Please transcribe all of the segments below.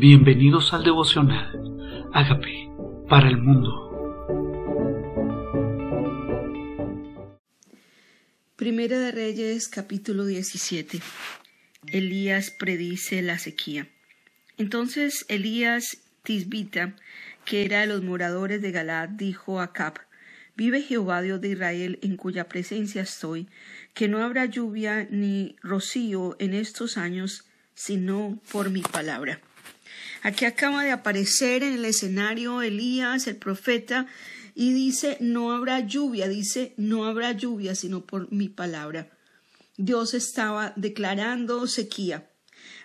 Bienvenidos al devocional. Hágame para el mundo. Primera de Reyes capítulo 17. Elías predice la sequía. Entonces Elías Tisbita, que era de los moradores de Galad, dijo a Cap, Vive Jehová Dios de Israel, en cuya presencia estoy, que no habrá lluvia ni rocío en estos años, sino por mi palabra. Aquí acaba de aparecer en el escenario Elías, el profeta, y dice, no habrá lluvia, dice, no habrá lluvia, sino por mi palabra. Dios estaba declarando sequía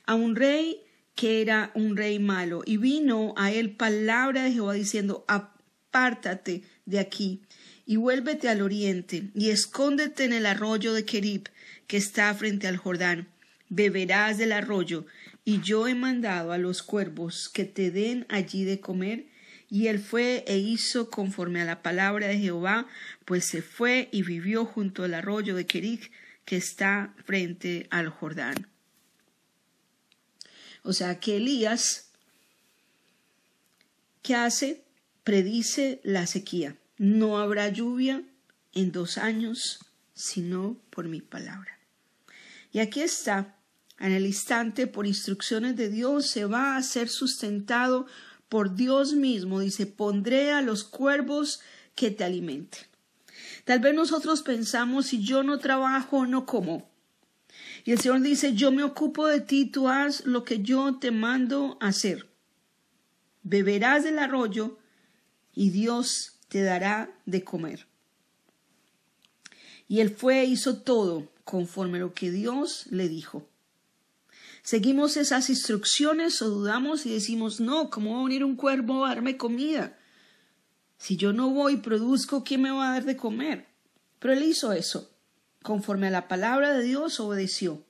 a un rey que era un rey malo, y vino a él palabra de Jehová diciendo, apártate de aquí y vuélvete al oriente y escóndete en el arroyo de Kerib que está frente al Jordán. Beberás del arroyo y yo he mandado a los cuervos que te den allí de comer. Y él fue e hizo conforme a la palabra de Jehová, pues se fue y vivió junto al arroyo de Kerib que está frente al Jordán. O sea que Elías, ¿qué hace? Predice la sequía. No habrá lluvia en dos años, sino por mi palabra. Y aquí está, en el instante, por instrucciones de Dios, se va a ser sustentado por Dios mismo. Dice, pondré a los cuervos que te alimenten. Tal vez nosotros pensamos, si yo no trabajo, no como. Y el Señor dice, yo me ocupo de ti, tú haz lo que yo te mando hacer. Beberás del arroyo y Dios te dará de comer. Y él fue e hizo todo conforme a lo que Dios le dijo. Seguimos esas instrucciones o dudamos y decimos, no, ¿cómo va a venir un cuervo a darme comida? Si yo no voy y produzco, ¿quién me va a dar de comer? Pero él hizo eso. Conforme a la palabra de Dios obedeció.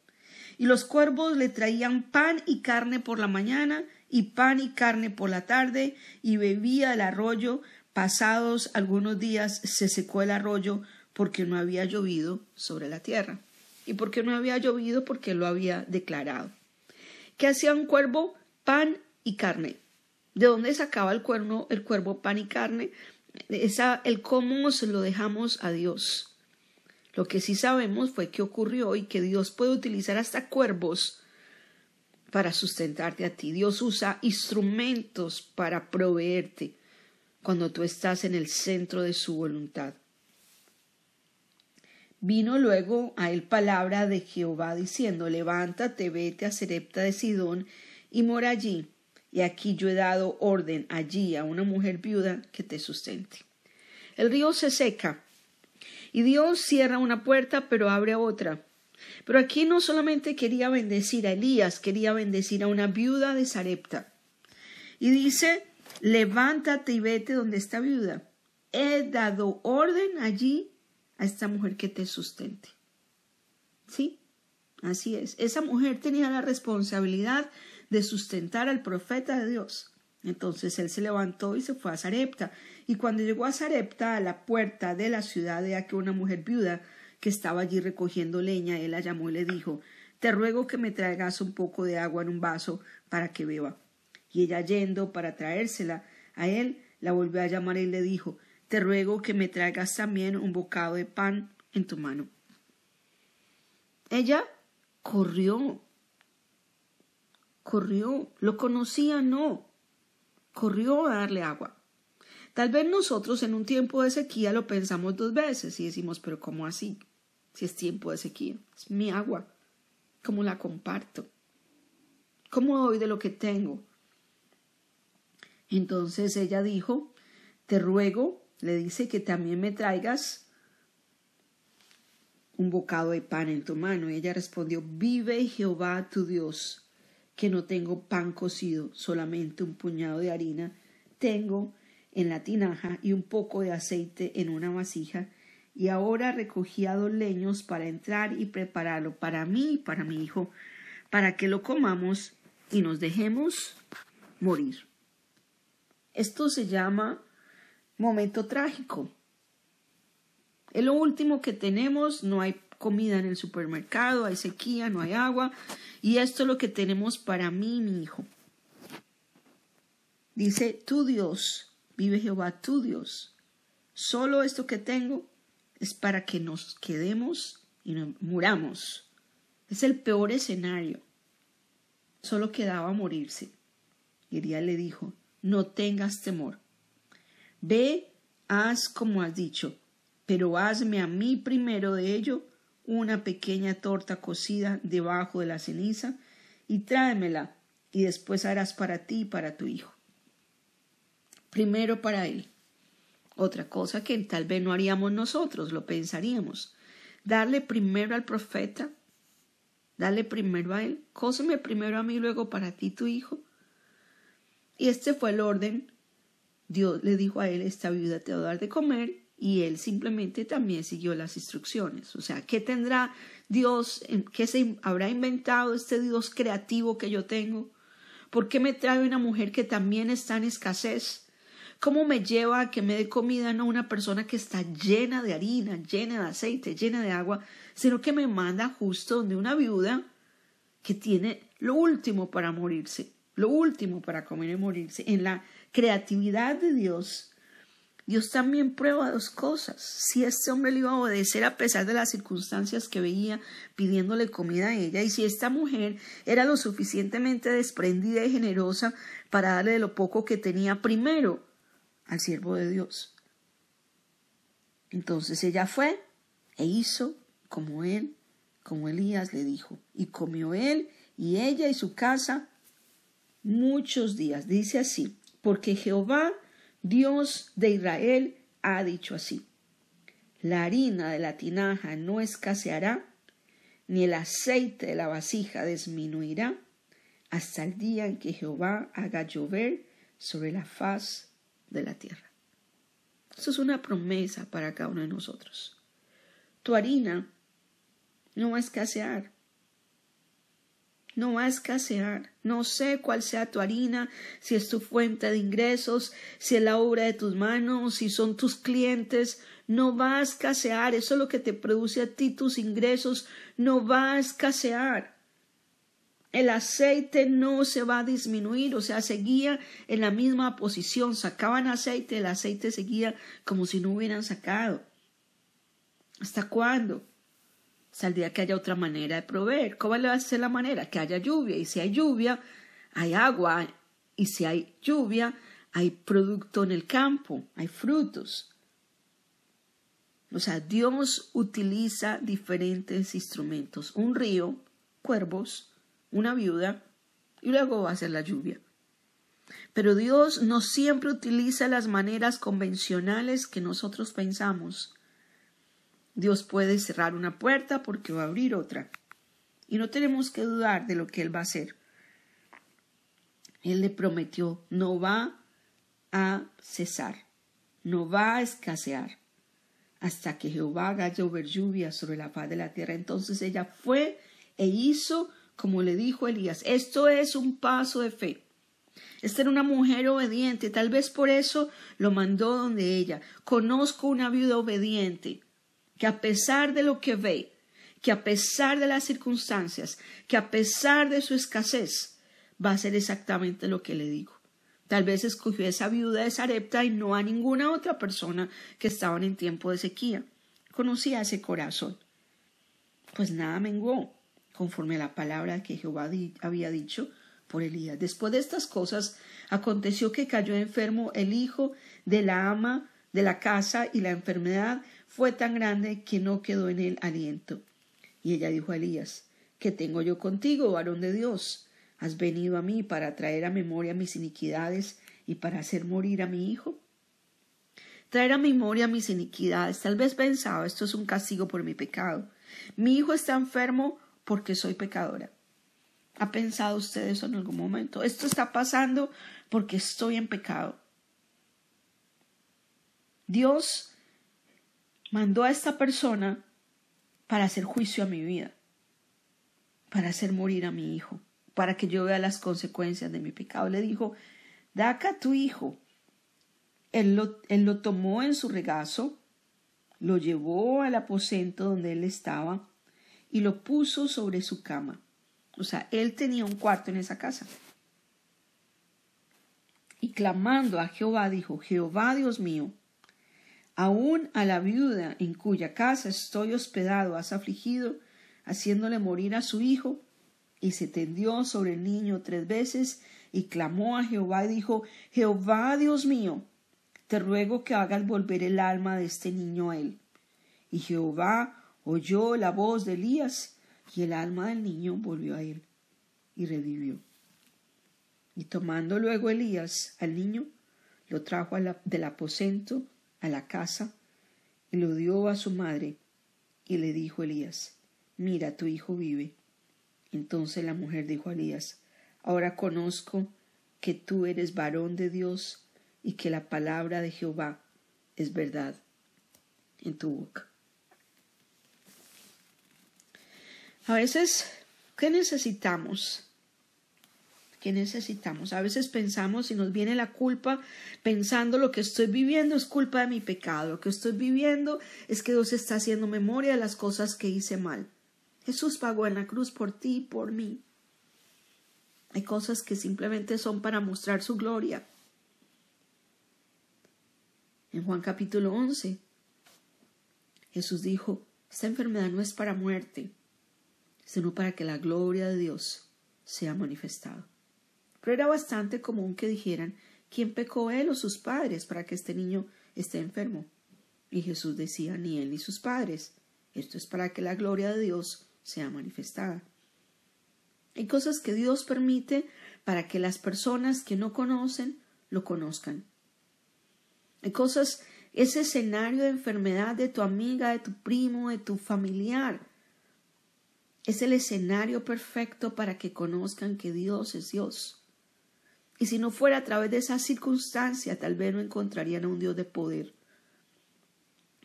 Y los cuervos le traían pan y carne por la mañana y pan y carne por la tarde y bebía el arroyo Pasados algunos días se secó el arroyo porque no había llovido sobre la tierra. ¿Y por qué no había llovido? Porque lo había declarado. ¿Qué hacía un cuervo? Pan y carne. ¿De dónde sacaba el cuervo, el cuervo pan y carne? Esa, el cómo se lo dejamos a Dios. Lo que sí sabemos fue que ocurrió y que Dios puede utilizar hasta cuervos para sustentarte a ti. Dios usa instrumentos para proveerte cuando tú estás en el centro de su voluntad. Vino luego a él palabra de Jehová diciendo, levántate, vete a Serepta de Sidón y mora allí, y aquí yo he dado orden allí a una mujer viuda que te sustente. El río se seca, y Dios cierra una puerta, pero abre otra. Pero aquí no solamente quería bendecir a Elías, quería bendecir a una viuda de Sarepta. Y dice levántate y vete donde está viuda. He dado orden allí a esta mujer que te sustente. ¿Sí? Así es. Esa mujer tenía la responsabilidad de sustentar al profeta de Dios. Entonces él se levantó y se fue a Sarepta. Y cuando llegó a Sarepta, a la puerta de la ciudad, de que una mujer viuda que estaba allí recogiendo leña, él la llamó y le dijo, Te ruego que me traigas un poco de agua en un vaso para que beba y ella yendo para traérsela a él, la volvió a llamar y le dijo Te ruego que me traigas también un bocado de pan en tu mano. Ella corrió, corrió, lo conocía, no, corrió a darle agua. Tal vez nosotros en un tiempo de sequía lo pensamos dos veces y decimos, pero ¿cómo así? Si es tiempo de sequía, es mi agua, ¿cómo la comparto? ¿Cómo doy de lo que tengo? Entonces ella dijo, te ruego, le dice que también me traigas un bocado de pan en tu mano. Y ella respondió, vive Jehová tu Dios, que no tengo pan cocido, solamente un puñado de harina tengo en la tinaja y un poco de aceite en una vasija. Y ahora recogí dos leños para entrar y prepararlo para mí y para mi hijo, para que lo comamos y nos dejemos morir. Esto se llama momento trágico. Es lo último que tenemos, no hay comida en el supermercado, hay sequía, no hay agua, y esto es lo que tenemos para mí mi hijo. Dice, tu Dios, vive Jehová, tu Dios. Solo esto que tengo es para que nos quedemos y muramos. Es el peor escenario. Solo quedaba morirse. Y Elías le dijo, no tengas temor. Ve, haz como has dicho, pero hazme a mí primero de ello una pequeña torta cocida debajo de la ceniza y tráemela y después harás para ti y para tu hijo. Primero para él. Otra cosa que tal vez no haríamos nosotros, lo pensaríamos. Darle primero al profeta, darle primero a él, cóseme primero a mí, luego para ti, tu hijo. Y este fue el orden. Dios le dijo a él, esta viuda te va a dar de comer, y él simplemente también siguió las instrucciones. O sea, ¿qué tendrá Dios, qué se habrá inventado este Dios creativo que yo tengo? ¿Por qué me trae una mujer que también está en escasez? ¿Cómo me lleva a que me dé comida no una persona que está llena de harina, llena de aceite, llena de agua, sino que me manda justo donde una viuda que tiene lo último para morirse, lo último para comer y morirse? En la creatividad de Dios, Dios también prueba dos cosas. Si este hombre le iba a obedecer a pesar de las circunstancias que veía pidiéndole comida a ella, y si esta mujer era lo suficientemente desprendida y generosa para darle de lo poco que tenía primero al siervo de Dios. Entonces ella fue e hizo como él, como Elías le dijo, y comió él y ella y su casa muchos días. Dice así, porque Jehová Dios de Israel ha dicho así. La harina de la tinaja no escaseará, ni el aceite de la vasija disminuirá, hasta el día en que Jehová haga llover sobre la faz de la tierra. Eso es una promesa para cada uno de nosotros. Tu harina no va a escasear, no va a escasear. No sé cuál sea tu harina, si es tu fuente de ingresos, si es la obra de tus manos, si son tus clientes. No va a escasear. Eso es lo que te produce a ti tus ingresos. No va a escasear. El aceite no se va a disminuir, o sea, seguía en la misma posición. Sacaban aceite, el aceite seguía como si no hubieran sacado. ¿Hasta cuándo? Al día que haya otra manera de proveer. ¿Cómo le va a ser la manera? Que haya lluvia. Y si hay lluvia, hay agua. Y si hay lluvia, hay producto en el campo, hay frutos. O sea, Dios utiliza diferentes instrumentos. Un río, cuervos, una viuda, y luego va a ser la lluvia. Pero Dios no siempre utiliza las maneras convencionales que nosotros pensamos. Dios puede cerrar una puerta porque va a abrir otra. Y no tenemos que dudar de lo que Él va a hacer. Él le prometió, no va a cesar, no va a escasear hasta que Jehová haga llover lluvia sobre la faz de la tierra. Entonces ella fue e hizo como le dijo Elías. Esto es un paso de fe. Esta era una mujer obediente, tal vez por eso lo mandó donde ella. Conozco una viuda obediente que a pesar de lo que ve, que a pesar de las circunstancias, que a pesar de su escasez, va a hacer exactamente lo que le digo. Tal vez escogió esa viuda de Sarepta y no a ninguna otra persona que estaban en tiempo de sequía. Conocía ese corazón. Pues nada menguó, conforme a la palabra que Jehová había dicho por Elías. Después de estas cosas, aconteció que cayó enfermo el hijo de la ama de la casa y la enfermedad fue tan grande que no quedó en él aliento. Y ella dijo a Elías, ¿qué tengo yo contigo, varón de Dios? ¿Has venido a mí para traer a memoria mis iniquidades y para hacer morir a mi hijo? Traer a memoria mis iniquidades. Tal vez pensaba, esto es un castigo por mi pecado. Mi hijo está enfermo porque soy pecadora. ¿Ha pensado usted eso en algún momento? Esto está pasando porque estoy en pecado. Dios mandó a esta persona para hacer juicio a mi vida, para hacer morir a mi hijo, para que yo vea las consecuencias de mi pecado. Le dijo, da acá a tu hijo. Él lo, él lo tomó en su regazo, lo llevó al aposento donde él estaba y lo puso sobre su cama. O sea, él tenía un cuarto en esa casa. Y clamando a Jehová dijo, Jehová Dios mío, aún a la viuda en cuya casa estoy hospedado has afligido, haciéndole morir a su hijo. Y se tendió sobre el niño tres veces y clamó a Jehová y dijo, Jehová Dios mío, te ruego que hagas volver el alma de este niño a él. Y Jehová oyó la voz de Elías y el alma del niño volvió a él y revivió. Y tomando luego Elías al niño, lo trajo del aposento a la casa y lo dio a su madre. Y le dijo Elías, mira, tu hijo vive. Entonces la mujer dijo a Elías, ahora conozco que tú eres varón de Dios y que la palabra de Jehová es verdad en tu boca. A veces, ¿qué necesitamos? ¿Qué necesitamos? A veces pensamos y nos viene la culpa pensando lo que estoy viviendo es culpa de mi pecado, lo que estoy viviendo es que Dios está haciendo memoria de las cosas que hice mal. Jesús pagó en la cruz por ti y por mí. Hay cosas que simplemente son para mostrar su gloria. En Juan capítulo 11, Jesús dijo, esta enfermedad no es para muerte, sino para que la gloria de Dios sea manifestada. Pero era bastante común que dijeran quién pecó él o sus padres para que este niño esté enfermo. Y Jesús decía ni él ni sus padres. Esto es para que la gloria de Dios sea manifestada. Hay cosas que Dios permite para que las personas que no conocen lo conozcan. Hay cosas, ese escenario de enfermedad de tu amiga, de tu primo, de tu familiar, es el escenario perfecto para que conozcan que Dios es Dios. Y si no fuera a través de esa circunstancia, tal vez no encontrarían a un Dios de poder.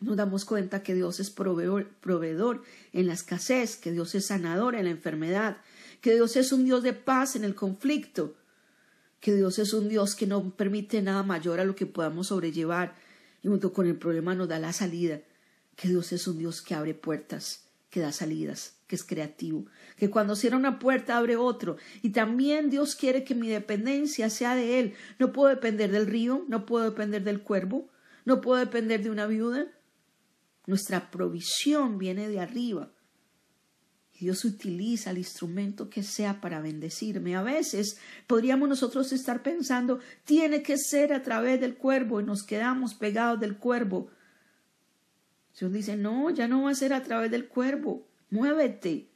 Nos damos cuenta que Dios es proveedor, proveedor en la escasez, que Dios es sanador en la enfermedad, que Dios es un Dios de paz en el conflicto, que Dios es un Dios que no permite nada mayor a lo que podamos sobrellevar y junto con el problema nos da la salida, que Dios es un Dios que abre puertas, que da salidas, que es creativo, que cuando cierra una puerta abre otro. Y también Dios quiere que mi dependencia sea de Él. No puedo depender del río, no puedo depender del cuervo, no puedo depender de una viuda. Nuestra provisión viene de arriba. Dios utiliza el instrumento que sea para bendecirme. A veces podríamos nosotros estar pensando, tiene que ser a través del cuervo y nos quedamos pegados del cuervo Dios dice, no, ya no va a ser a través del cuervo, muévete.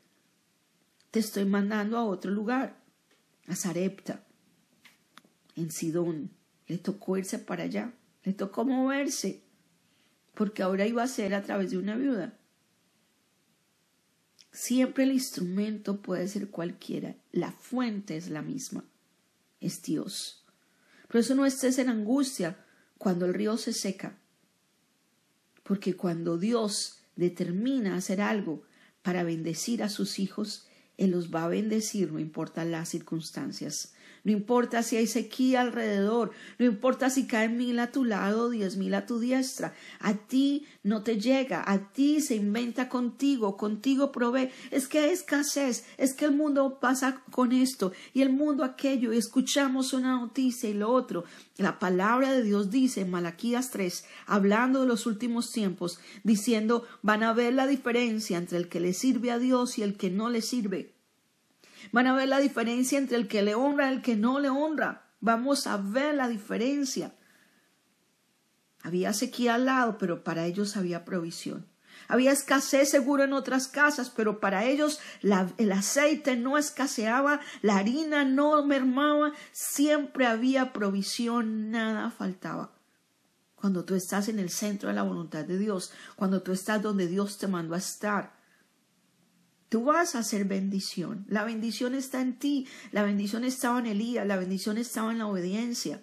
Te estoy mandando a otro lugar, a Sarepta, en Sidón. Le tocó irse para allá, le tocó moverse, porque ahora iba a ser a través de una viuda. Siempre el instrumento puede ser cualquiera, la fuente es la misma, es Dios. Por eso no estés en angustia cuando el río se seca, porque cuando Dios determina hacer algo para bendecir a sus hijos, Él los va a bendecir, no importa las circunstancias. No importa si hay sequía alrededor, no importa si caen mil a tu lado, diez mil a tu diestra, a ti no te llega, a ti se inventa contigo, contigo provee. Es que hay escasez, es que el mundo pasa con esto y el mundo aquello, y escuchamos una noticia y lo otro. La palabra de Dios dice en Malaquías 3, hablando de los últimos tiempos, diciendo, van a ver la diferencia entre el que le sirve a Dios y el que no le sirve. Van a ver la diferencia entre el que le honra y el que no le honra. Vamos a ver la diferencia. Había sequía al lado, pero para ellos había provisión. Había escasez seguro en otras casas, pero para ellos el aceite no escaseaba, la harina no mermaba, siempre había provisión, nada faltaba. Cuando tú estás en el centro de la voluntad de Dios, cuando tú estás donde Dios te mandó a estar, Tú vas a hacer bendición. La bendición está en ti. La bendición estaba en Elías. La bendición estaba en la obediencia.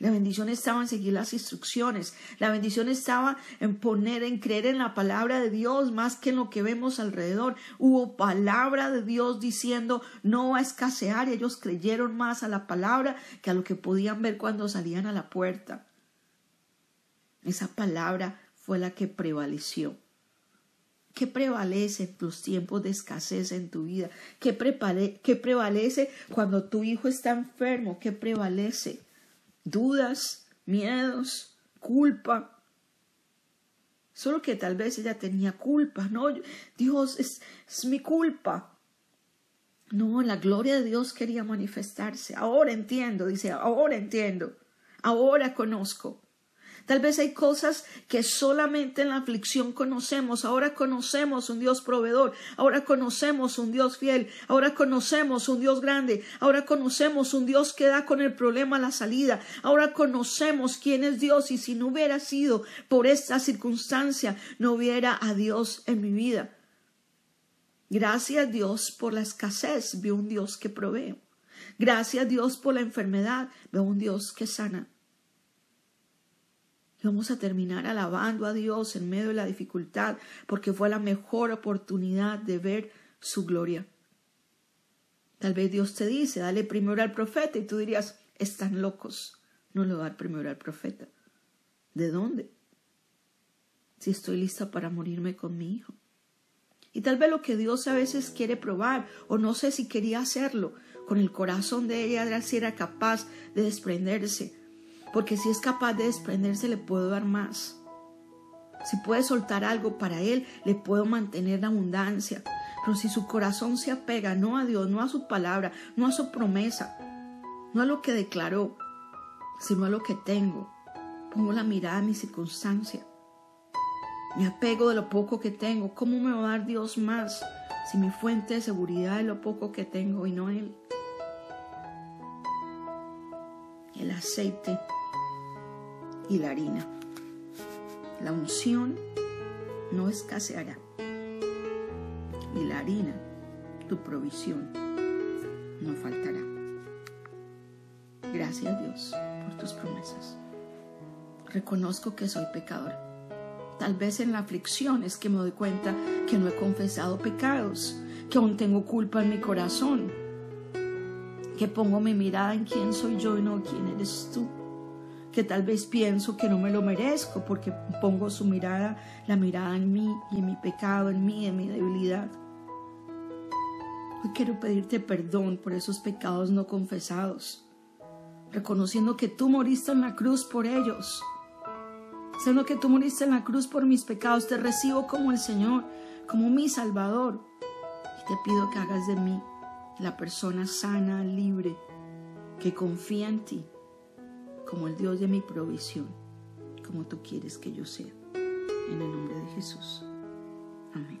La bendición estaba en seguir las instrucciones. La bendición estaba en poner, en creer en la palabra de Dios más que en lo que vemos alrededor. Hubo palabra de Dios diciendo no va a escasear y ellos creyeron más a la palabra que a lo que podían ver cuando salían a la puerta. Esa palabra fue la que prevaleció. ¿Qué prevalece en tus tiempos de escasez en tu vida? ¿Qué, ¿Qué, prevalece cuando tu hijo está enfermo? ¿Qué prevalece? dudas, miedos, culpa. Solo que tal vez ella tenía culpa, no, Dios es, es mi culpa. No, la gloria de Dios quería manifestarse. Ahora entiendo, dice, ahora entiendo, ahora conozco. Tal vez hay cosas que solamente en la aflicción conocemos. Ahora conocemos un Dios proveedor. Ahora conocemos un Dios fiel. Ahora conocemos un Dios grande. Ahora conocemos un Dios que da con el problema la salida. Ahora conocemos quién es Dios y si no hubiera sido por esta circunstancia, no hubiera a Dios en mi vida. Gracias Dios por la escasez, veo un Dios que provee. Gracias Dios por la enfermedad, veo un Dios que sana. Vamos a terminar alabando a Dios en medio de la dificultad, porque fue la mejor oportunidad de ver su gloria. Tal vez Dios te dice, dale primero al profeta, y tú dirías, están locos, no a dar primero al profeta. ¿De dónde? Si estoy lista para morirme con mi hijo. Y tal vez lo que Dios a veces quiere probar, o no sé si quería hacerlo, con el corazón de ella, si era capaz de desprenderse porque si es capaz de desprenderse le puedo dar más. Si puede soltar algo para Él, le puedo mantener la abundancia. Pero si su corazón se apega no a Dios, no a su palabra, no a su promesa, no a lo que declaró, sino a lo que tengo, pongo la mirada en mi circunstancia. Me apego de lo poco que tengo. ¿Cómo me va a dar Dios más si mi fuente de seguridad es lo poco que tengo y no Él? El aceite y la harina. La unción no escaseará. Y la harina, tu provisión, no faltará. Gracias Dios por tus promesas. Reconozco que soy pecador. Tal vez en la aflicción es que me doy cuenta que no he confesado pecados, que aún tengo culpa en mi corazón, que pongo mi mirada en quién soy yo y no quién eres tú que tal vez pienso que no me lo merezco porque pongo su mirada, la mirada en mí y en mi pecado, en mí, en mi debilidad. Hoy quiero pedirte perdón por esos pecados no confesados, reconociendo que tú moriste en la cruz por ellos. Siendo que tú moriste en la cruz por mis pecados, te recibo como el Señor, como mi Salvador. Y te pido que hagas de mí la persona sana, libre, que confía en ti como el Dios de mi provisión, como tú quieres que yo sea. En el nombre de Jesús. Amén.